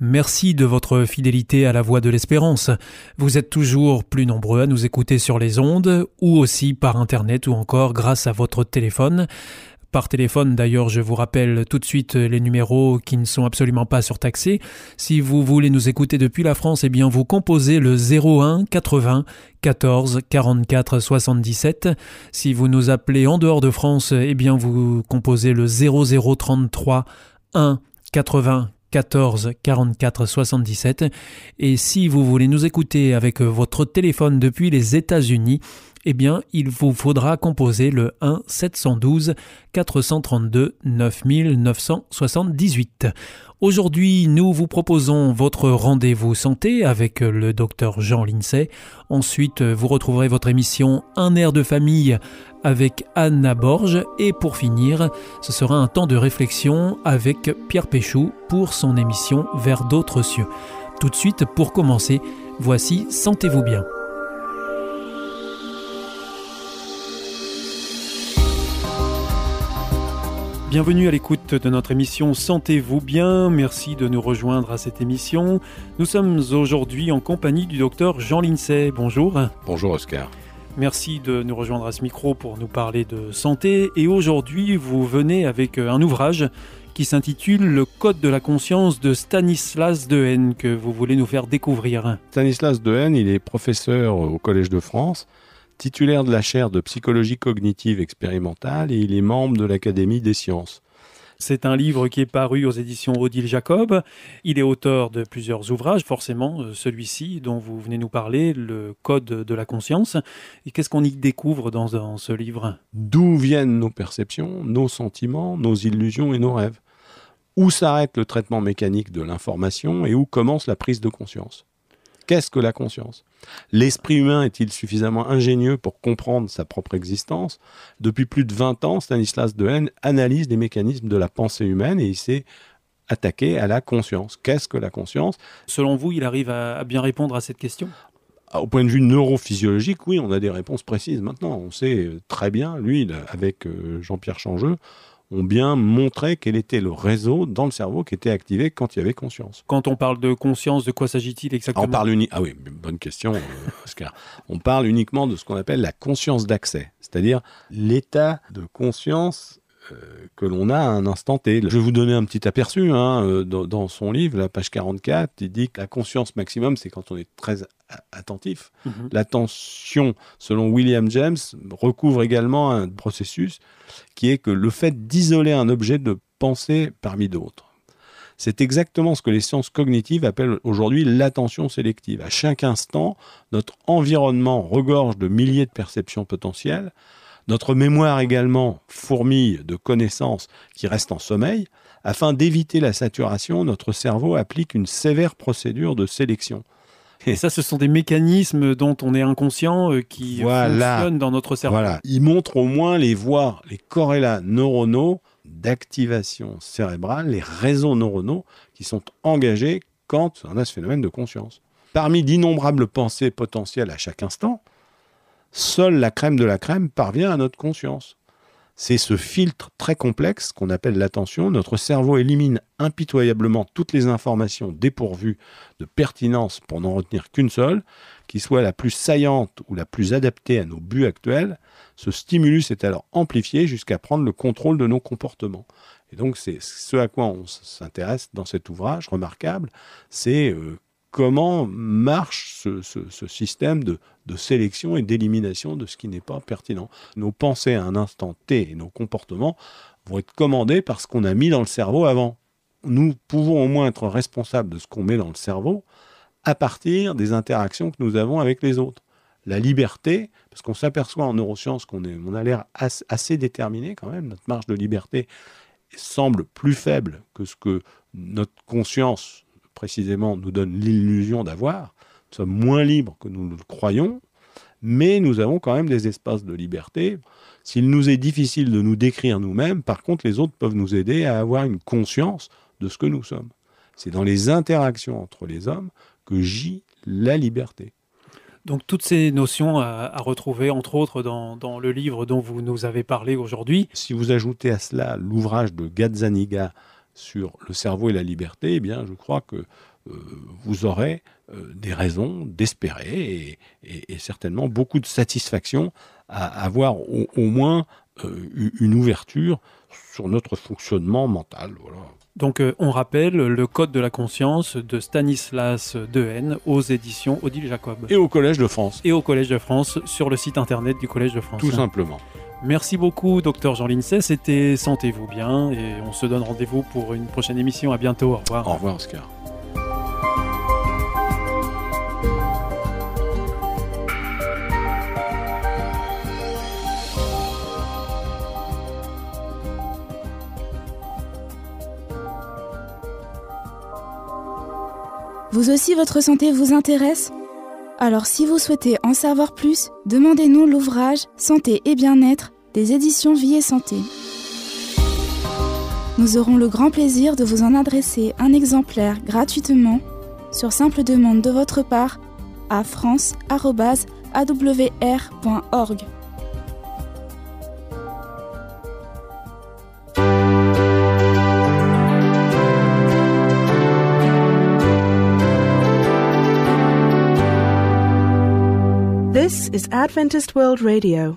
Merci de votre fidélité à la voix de l'espérance. Vous êtes toujours plus nombreux à nous écouter sur les ondes, ou aussi par Internet, ou encore grâce à votre téléphone. Par téléphone, d'ailleurs, je vous rappelle tout de suite les numéros qui ne sont absolument pas surtaxés. Si vous voulez nous écouter depuis la France, eh bien, vous composez le 01 80 14 44 77. Si vous nous appelez en dehors de France, eh bien, vous composez le 0033 1 80 14 44 77. Et si vous voulez nous écouter avec votre téléphone depuis les États-Unis, eh bien, il vous faudra composer le 1 712 432 9978. Aujourd'hui, nous vous proposons votre rendez-vous santé avec le docteur Jean Lincey. Ensuite, vous retrouverez votre émission Un air de famille avec Anna Borge. Et pour finir, ce sera un temps de réflexion avec Pierre Péchou pour son émission Vers d'autres cieux. Tout de suite, pour commencer, voici Sentez-vous bien. Bienvenue à l'écoute de notre émission Sentez-vous bien. Merci de nous rejoindre à cette émission. Nous sommes aujourd'hui en compagnie du docteur Jean Lincey. Bonjour. Bonjour Oscar. Merci de nous rejoindre à ce micro pour nous parler de santé. Et aujourd'hui, vous venez avec un ouvrage qui s'intitule Le Code de la conscience de Stanislas Dehaene que vous voulez nous faire découvrir. Stanislas Dehaene, il est professeur au Collège de France, titulaire de la chaire de psychologie cognitive expérimentale et il est membre de l'Académie des sciences. C'est un livre qui est paru aux éditions Odile Jacob. Il est auteur de plusieurs ouvrages, forcément euh, celui-ci dont vous venez nous parler, le Code de la conscience. Qu'est-ce qu'on y découvre dans, dans ce livre? D'où viennent nos perceptions, nos sentiments, nos illusions et nos rêves? Où s'arrête le traitement mécanique de l'information et où commence la prise de conscience? Qu'est-ce que la conscience? L'esprit humain est-il suffisamment ingénieux pour comprendre sa propre existence? Depuis plus de 20 ans, Stanislas Dehaene analyse les mécanismes de la pensée humaine et il s'est attaqué à la conscience. Qu'est-ce que la conscience? Selon vous, il arrive à bien répondre à cette question? Ah, au point de vue neurophysiologique, oui, on a des réponses précises maintenant. On sait très bien, lui, avec euh, Jean-Pierre Changeux, ont bien montré quel était le réseau dans le cerveau qui était activé quand il y avait conscience. Quand on parle de conscience, de quoi s'agit-il exactement on parle Ah oui, bonne question, euh, Oscar. On parle uniquement de ce qu'on appelle la conscience d'accès, c'est-à-dire l'état de conscience que l'on a à un instant T. Je vais vous donner un petit aperçu. Hein, euh, dans, son livre, la page 44, il dit que la conscience maximum, c'est quand on est très attentif. Mhm. L'attention, selon William James, recouvre également un processus qui est que le fait d'isoler un objet de pensée parmi d'autres. C'est exactement ce que les sciences cognitives appellent aujourd'hui l'attention sélective. À chaque instant, notre environnement regorge de milliers de perceptions potentielles. Notre mémoire également fourmille de connaissances qui restent en sommeil. Afin d'éviter la saturation, notre cerveau applique une sévère procédure de sélection. Et ça, ce sont des mécanismes dont on est inconscient euh, qui fonctionnent dans notre cerveau. Voilà. Ils montrent au moins les voies, les corrélats neuronaux d'activation cérébrale, les réseaux neuronaux qui sont engagés quand on a ce phénomène de conscience. Parmi d'innombrables pensées potentielles à chaque instant, seule la crème de la crème parvient à notre conscience. C'est ce filtre très complexe qu'on appelle l'attention. Notre cerveau élimine impitoyablement toutes les informations dépourvues de pertinence pour n'en retenir qu'une seule, qui soit la plus saillante ou la plus adaptée à nos buts actuels. Ce stimulus est alors amplifié jusqu'à prendre le contrôle de nos comportements. Et donc c'est ce à quoi on s'intéresse dans cet ouvrage remarquable, c'est euh, comment marche ce, système de, sélection et d'élimination de ce qui n'est pas pertinent. Nos pensées à un instant T et nos comportements vont être commandés par ce qu'on a mis dans le cerveau avant. Nous pouvons au moins être responsables de ce qu'on met dans le cerveau à partir des interactions que nous avons avec les autres. La liberté, parce qu'on s'aperçoit en neurosciences qu'on on a l'air assez déterminé quand même, notre marge de liberté semble plus faible que ce que notre conscience précisément nous donne l'illusion d'avoir. Nous sommes moins libres que nous le croyons, mais nous avons quand même des espaces de liberté. S'il nous est difficile de nous décrire nous-mêmes, par contre, les autres peuvent nous aider à avoir une conscience de ce que nous sommes. C'est dans les interactions entre les hommes que gît la liberté. Donc toutes ces notions à, retrouver, entre autres, dans, le livre dont vous nous avez parlé aujourd'hui. Si vous ajoutez à cela l'ouvrage de Gazzaniga sur le cerveau et la liberté, eh bien, je crois que euh, vous aurez euh, des raisons d'espérer et, certainement beaucoup de satisfaction à avoir au, moins euh, une ouverture sur notre fonctionnement mental. Voilà. Donc on rappelle le Code de la conscience de Stanislas Dehaene aux éditions Odile Jacob. Et au Collège de France. Et au Collège de France sur le site internet du Collège de France. Tout simplement. Merci beaucoup, docteur Jean Lincey. C'était Sentez-vous bien et on se donne rendez-vous pour une prochaine émission. À bientôt. Au revoir. Au revoir, Oscar. Vous aussi, votre santé vous intéresse? Alors si vous souhaitez en savoir plus, demandez-nous l'ouvrage Santé et bien-être des éditions Vie et Santé. Nous aurons le grand plaisir de vous en adresser un exemplaire gratuitement sur simple demande de votre part à france.awr.org. This is Adventist World Radio,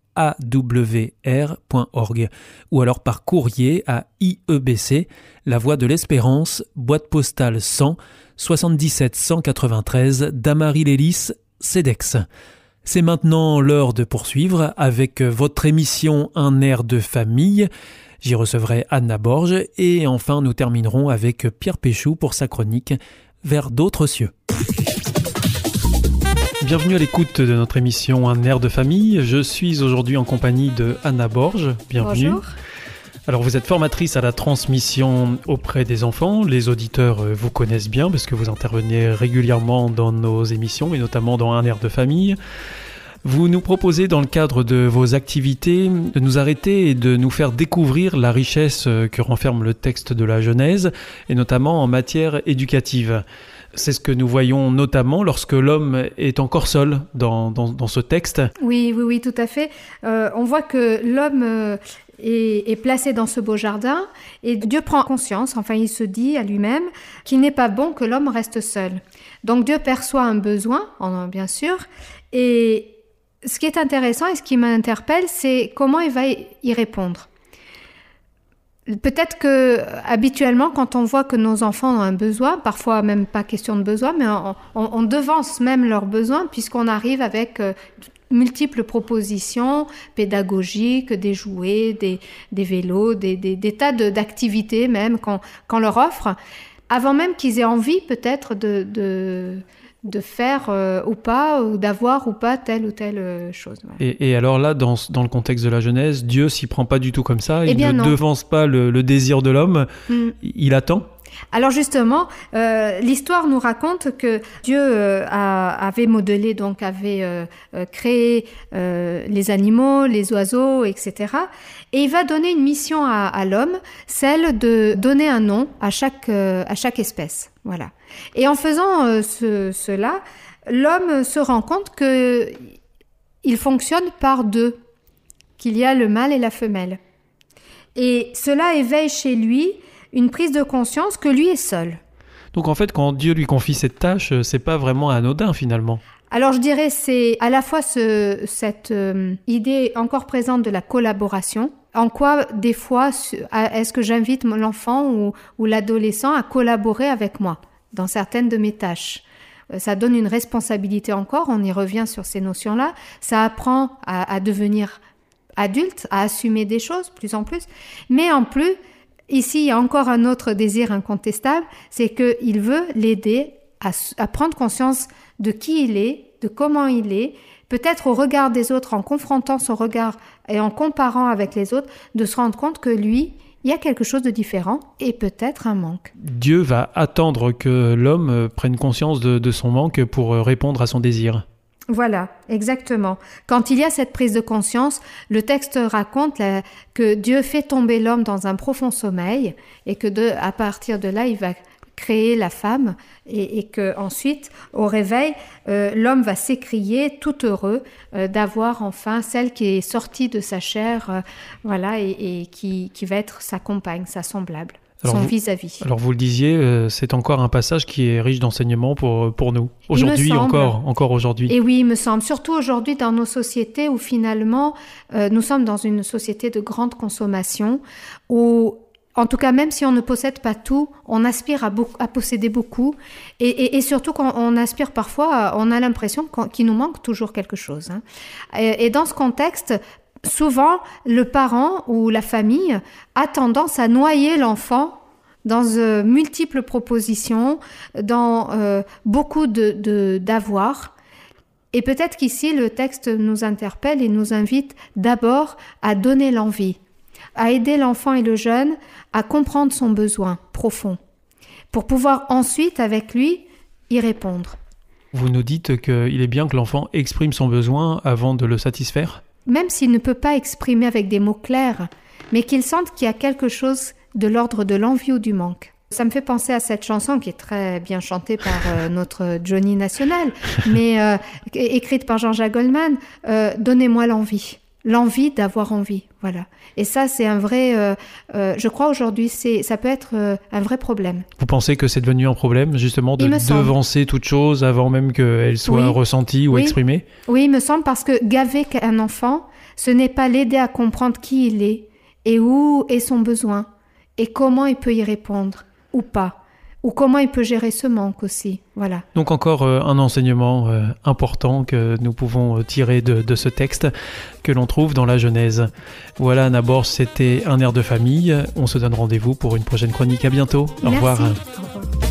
awr.org ou alors par courrier à IEBC, La Voie de l'Espérance, boîte postale 100 77 193 Damary Lélis, CEDEX. C'est maintenant l'heure de poursuivre avec votre émission Un air de famille. J'y recevrai Anna Borge et enfin nous terminerons avec Pierre Péchou pour sa chronique Vers d'autres cieux. Bienvenue à l'écoute de notre émission Un air de famille. Je suis aujourd'hui en compagnie de Anna Borge. Bienvenue. Bonjour. Alors vous êtes formatrice à la transmission auprès des enfants. Les auditeurs euh, vous connaissent bien parce que vous intervenez régulièrement dans nos émissions et notamment dans Un air de famille. Vous nous proposez dans le cadre de vos activités de nous arrêter et de nous faire découvrir la richesse euh, que renferme le texte de la Genèse et notamment en matière éducative. C'est ce que nous voyons notamment lorsque l'homme est encore seul dans, dans, ce texte. Oui, oui, oui, tout à fait. Euh, on voit que l'homme euh, est, placé dans ce beau jardin et Dieu prend conscience, enfin il se dit à lui-même qu'il n'est pas bon que l'homme reste seul. Donc Dieu perçoit un besoin, bien sûr, et ce qui est intéressant et ce qui m'interpelle, c'est comment il va y répondre. Peut-être que habituellement, quand on voit que nos enfants ont un besoin, parfois même pas question de besoin, mais on, devance même leurs besoins puisqu'on arrive avec euh, multiples propositions pédagogiques, des jouets, des, vélos, des, tas d'activités même qu'on leur offre, avant même qu'ils aient envie peut-être de faire euh, ou pas, ou d'avoir ou pas telle ou telle euh, chose. Et, alors là, dans, dans, le contexte de la Genèse, Dieu s'y prend pas du tout comme ça, eh il ne devance pas le, désir de l'homme, hmm. il attend alors justement, euh, l'histoire nous raconte que Dieu avait modelé, donc avait créé les animaux, les oiseaux, etc. Et il va donner une mission à, à l'homme, celle de donner un nom à chaque, à chaque espèce. Voilà. Et en faisant euh, cela, l'homme se rend compte que il fonctionne par deux, qu'il y a le mâle et la femelle. Et cela éveille chez lui une prise de conscience que lui est seul. Donc en fait, quand Dieu lui confie cette tâche, euh, c'est pas vraiment anodin finalement. Alors je dirais c'est à la fois ce, cette euh, idée encore présente de la collaboration. En quoi des fois est-ce que j'invite l'enfant ou, ou l'adolescent à collaborer avec moi dans certaines de mes tâches? Euh, ça donne une responsabilité encore, on y revient sur ces notions-là, ça apprend à, devenir adulte, à assumer des choses plus en plus, mais en plus, ici, il y a encore un autre désir incontestable, c'est qu'il veut l'aider à prendre conscience de qui il est, de comment il est, peut-être au regard des autres, en confrontant son regard et en comparant avec les autres, de se rendre compte que lui, il y a quelque chose de différent et peut-être un manque. Dieu va attendre que l'homme prenne conscience de, son manque pour répondre à son désir. Voilà, exactement. Quand il y a cette prise de conscience, le texte raconte que Dieu fait tomber l'homme dans un profond sommeil et que de, à partir de là, il va créer la femme et, et que ensuite au réveil euh, l'homme va s'écrier tout heureux euh, d'avoir enfin celle qui est sortie de sa chair euh, voilà et, et qui, qui, va être sa compagne sa semblable alors son vis-à-vis. Alors vous le disiez, c'est encore un passage qui est riche d'enseignements pour, pour nous. Aujourd'hui encore, encore aujourd'hui. Et oui, il me semble, surtout aujourd'hui dans nos sociétés où finalement nous sommes dans une société de grande consommation, où en tout cas, même si on ne possède pas tout, on aspire à, posséder beaucoup. Et, surtout, quand on aspire parfois, on a l'impression qu'il nous manque toujours quelque chose. Hein. Et, dans ce contexte, souvent, le parent ou la famille a tendance à noyer l'enfant dans euh, multiples propositions, dans euh, beaucoup de d'avoir. Et peut-être qu'ici, le texte nous interpelle et nous invite d'abord à donner l'envie à aider l'enfant et le jeune à comprendre son besoin profond, pour pouvoir ensuite, avec lui, y répondre. Vous nous dites qu'il est bien que l'enfant exprime son besoin avant de le satisfaire? Même s'il ne peut pas exprimer avec des mots clairs, mais qu'il sente qu'il y a quelque chose de l'ordre de l'envie ou du manque. Ça me fait penser à cette chanson qui est très bien chantée par euh, notre Johnny National, mais euh, écrite par Jean-Jacques Goldman, euh, Donnez-moi l'envie l'envie d'avoir envie. Voilà. Et ça, c'est un vrai. Euh, euh, je crois aujourd'hui, c'est ça peut être euh, un vrai problème. Vous pensez que c'est devenu un problème, justement, de devancer toute chose avant même qu'elle soit oui. ressentie ou oui. exprimée? Oui, il me semble parce que gaver un enfant, ce n'est pas l'aider à comprendre qui il est et où est son besoin et comment il peut y répondre ou pas ou comment il peut gérer ce manque aussi. Voilà. Donc encore euh, un enseignement euh, important que nous pouvons euh, tirer de, de, ce texte que l'on trouve dans la Genèse. Voilà, Nabor, c'était un air de famille. On se donne rendez-vous pour une prochaine chronique. À bientôt. Au Merci. revoir. Au revoir.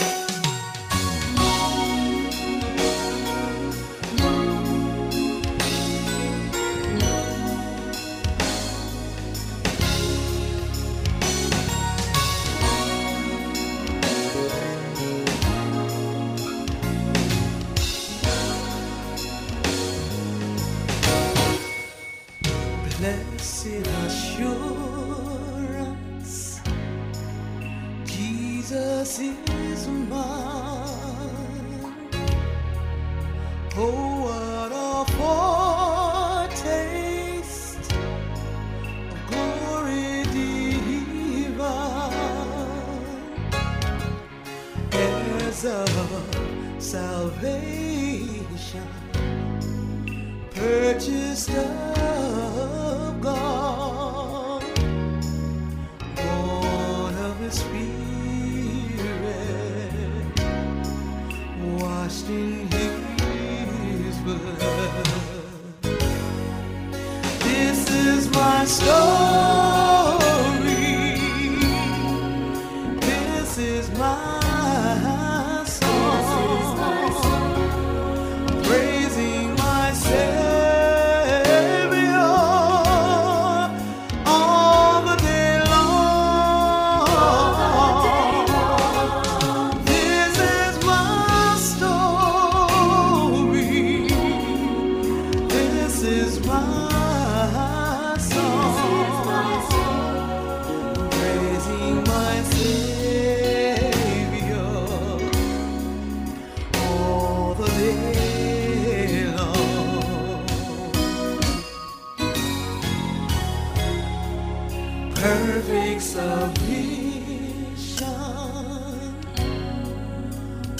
perfect salvation.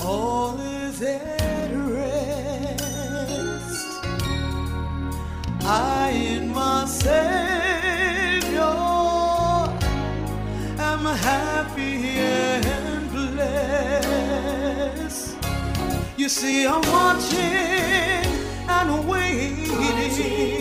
All is at rest. I in my Savior am happy and blessed. You see, I'm watching and waiting.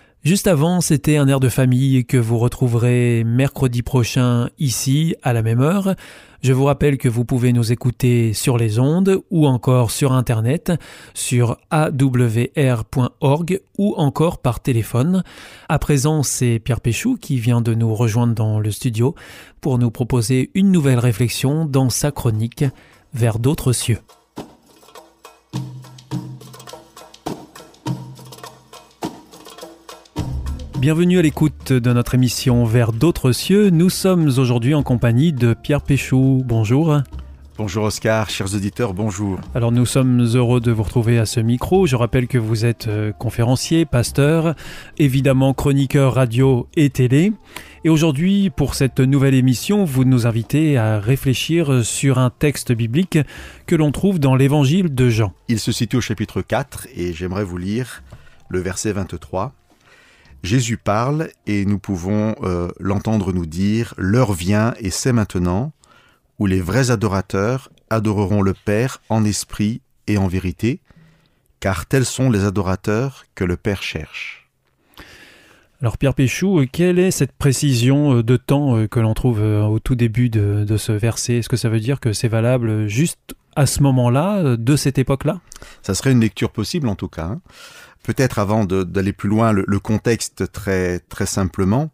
Juste avant, c'était un air de famille que vous retrouverez mercredi prochain ici à la même heure. Je vous rappelle que vous pouvez nous écouter sur les ondes ou encore sur Internet, sur awr.org ou encore par téléphone. À présent, c'est Pierre Péchou qui vient de nous rejoindre dans le studio pour nous proposer une nouvelle réflexion dans sa chronique Vers d'autres cieux. Bienvenue à l'écoute de notre émission Vers d'autres cieux. Nous sommes aujourd'hui en compagnie de Pierre Péchou. Bonjour. Bonjour Oscar, chers auditeurs, bonjour. Alors nous sommes heureux de vous retrouver à ce micro. Je rappelle que vous êtes euh, conférencier, pasteur, évidemment chroniqueur radio et télé. Et aujourd'hui, pour cette nouvelle émission, vous nous invitez à réfléchir sur un texte biblique que l'on trouve dans l'évangile de Jean. Il se situe au chapitre 4 et j'aimerais vous lire le verset 23. Jésus parle et nous pouvons euh, l'entendre nous dire L'heure vient et c'est maintenant où les vrais adorateurs adoreront le Père en esprit et en vérité, car tels sont les adorateurs que le Père cherche. Alors Pierre Péchou, quelle est cette précision euh, de temps euh, que l'on trouve euh, au tout début de, de ce verset? Est-ce que ça veut dire que c'est valable juste à ce moment-là, de cette époque-là? Ça serait une lecture possible en tout cas. Peut-être avant d'aller plus loin, le, contexte très, très simplement,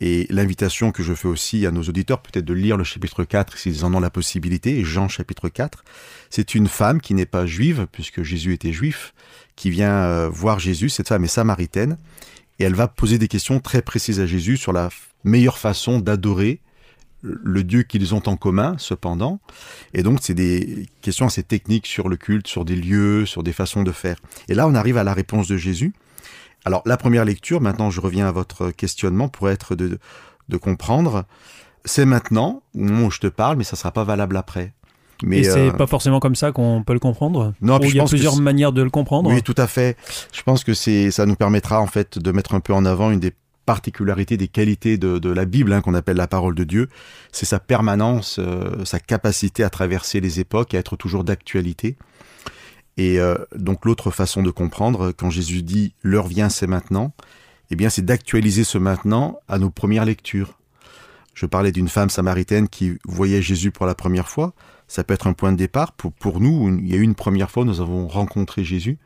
et l'invitation que je fais aussi à nos auditeurs, peut-être de lire le chapitre 4 s'ils en ont la possibilité, Jean chapitre 4, c'est une femme qui n'est pas juive, puisque Jésus était juif, qui vient euh, voir Jésus, cette femme est samaritaine, et elle va poser des questions très précises à Jésus sur la meilleure façon d'adorer le Dieu qu'ils ont en commun, cependant. Et donc, c'est des questions assez techniques sur le culte, sur des lieux, sur des façons de faire. Et là, on arrive à la réponse de Jésus. Alors, la première lecture, maintenant je reviens à votre questionnement, pour être de, de comprendre. c'est maintenant, au moment où je te parle, mais ça sera pas valable après. Mais Et c'est euh, pas forcément comme ça qu'on peut le comprendre Non, il y a plusieurs manières de le comprendre Oui, tout à fait. Je pense que c'est, ça nous permettra en fait de mettre un peu en avant une des particularités, des qualités de, la Bible, hein, qu'on appelle la parole de Dieu. C'est sa permanence, euh, sa capacité à traverser les époques, à être toujours d'actualité. Et euh, donc l'autre façon de comprendre, quand Jésus dit l'heure vient, c'est maintenant, eh bien c'est d'actualiser ce maintenant à nos premières lectures. Je parlais d'une femme samaritaine qui voyait Jésus pour la première fois. Ça peut être un point de départ. Pour, pour nous, il y a eu une première fois, nous avons rencontré Jésus.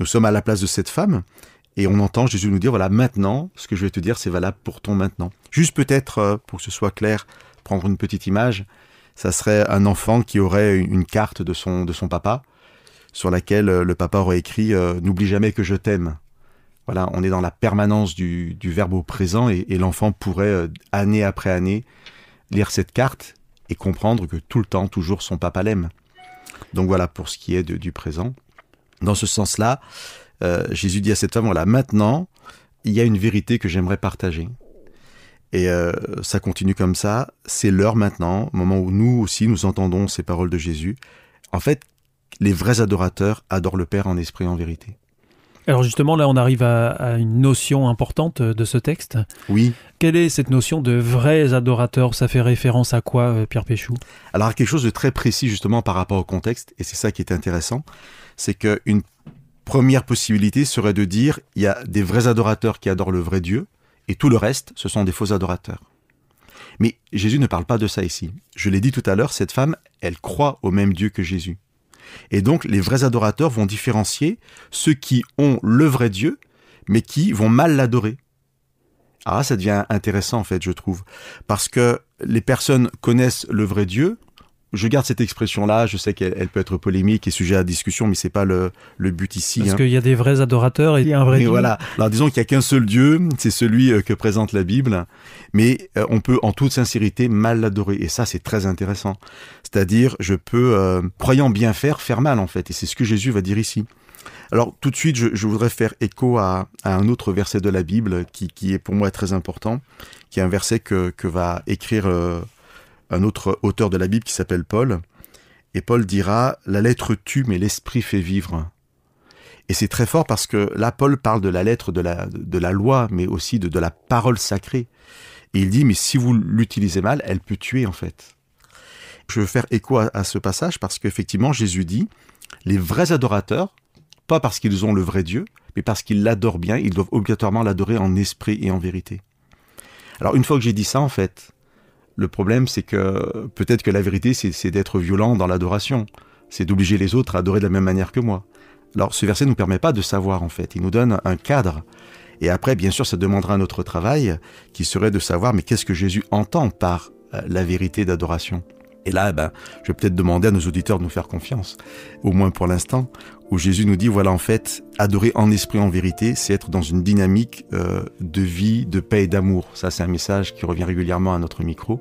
Nous sommes à la place de cette femme et on entend Jésus nous dire, voilà, maintenant, ce que je vais te dire, c'est valable pour ton maintenant. Juste peut-être, euh, pour que ce soit clair, prendre une petite image, ça serait un enfant qui aurait une carte de son, de son papa, sur laquelle euh, le papa aurait écrit euh, N'oublie jamais que je t'aime ». Voilà, on est dans la permanence du, du verbe au présent et, l'enfant pourrait, année après année, lire cette carte et comprendre que tout le temps, toujours, son papa l'aime. Donc voilà pour ce qui est de- du présent. Dans ce sens-là, euh, Jésus dit à cette femme, voilà, maintenant, il y a une vérité que j'aimerais partager. Et euh, ça continue comme ça, c'est l'heure maintenant, moment où nous aussi nous entendons ces paroles de Jésus. En fait, les vrais adorateurs adorent le Père en esprit et en vérité. Alors justement, là, on arrive à, à une notion importante de ce texte. Oui. Quelle est cette notion de vrais adorateurs? Ça fait référence à quoi, euh, Pierre Péchou Alors quelque chose de très précis justement par rapport au contexte, et c'est ça qui est intéressant, c'est qu'une première possibilité serait de dire il y a des vrais adorateurs qui adorent le vrai Dieu, et tout le reste, ce sont des faux adorateurs. Mais Jésus ne parle pas de ça ici. Je l'ai dit tout à l'heure, cette femme, elle croit au même Dieu que Jésus. Et donc les vrais adorateurs vont différencier ceux qui ont le vrai Dieu, mais qui vont mal l'adorer. Ah, ça devient intéressant en fait, je trouve, parce que les personnes connaissent le vrai Dieu. Je garde cette expression-là. Je sais qu'elle elle peut être polémique et sujet à discussion, mais c'est pas le, le but ici. Parce hein. qu'il y a des vrais adorateurs et il y a un vrai Dieu. voilà. Alors disons qu'il y a qu'un seul Dieu, c'est celui euh, que présente la Bible, mais euh, on peut en toute sincérité mal l'adorer. Et ça, c'est très intéressant. C'est-à-dire, je peux, euh, croyant bien faire, faire mal en fait. Et c'est ce que Jésus va dire ici. Alors tout de suite, je, je voudrais faire écho à, à un autre verset de la Bible qui, qui est pour moi très important, qui est un verset que, que va écrire euh, un autre auteur de la Bible qui s'appelle Paul. Et Paul dira, la lettre tue, mais l'esprit fait vivre. Et c'est très fort parce que là, Paul parle de la lettre de la, de la loi, mais aussi de, de la parole sacrée. Et il dit, mais si vous l'utilisez mal, elle peut tuer en fait. Je veux faire écho à, à ce passage parce qu'effectivement, Jésus dit, les vrais adorateurs, pas parce qu'ils ont le vrai Dieu, mais parce qu'ils l'adorent bien, ils doivent obligatoirement l'adorer en esprit et en vérité. Alors une fois que j'ai dit ça, en fait, le problème c'est que peut-être que la vérité c'est d'être violent dans l'adoration, c'est d'obliger les autres à adorer de la même manière que moi. Alors ce verset ne nous permet pas de savoir en fait, il nous donne un cadre. Et après, bien sûr, ça demandera un autre travail qui serait de savoir, mais qu'est-ce que Jésus entend par euh, la vérité d'adoration? Et là, ben, je vais peut-être demander à nos auditeurs de nous faire confiance, au moins pour l'instant, où Jésus nous dit, voilà, en fait, adorer en esprit, en vérité, c'est être dans une dynamique euh, de vie, de paix et d'amour. Ça, c'est un message qui revient régulièrement à notre micro.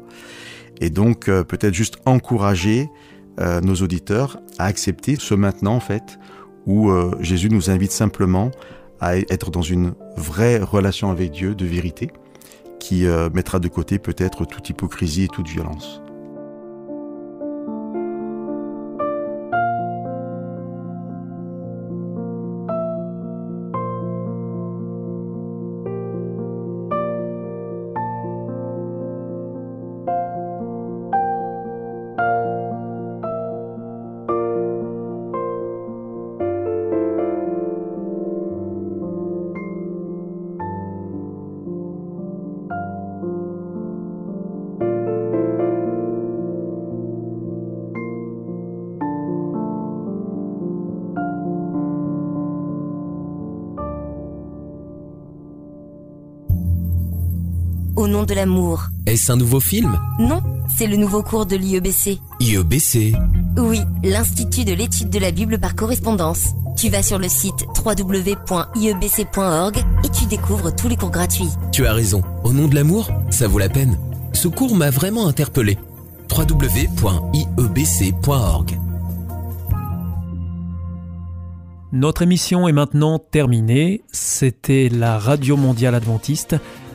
Et donc, euh, peut-être juste encourager euh, nos auditeurs à accepter ce maintenant, en fait, où Jésus nous invite simplement à être dans une vraie relation avec Dieu de vérité, qui mettra de côté peut-être toute hypocrisie et toute violence. L'amour. Est-ce un nouveau film? Non, c'est le nouveau cours de l'IEBC. IEBC. Oui, l'Institut de l'étude de la Bible par correspondance. Tu vas sur le site www.iebc.org et tu découvres tous les cours gratuits. Tu as raison. Au nom de l'amour, ça vaut la peine. Ce cours m'a vraiment interpellé. www.iebc.org. Notre émission est maintenant terminée. C'était la Radio Mondiale Adventiste,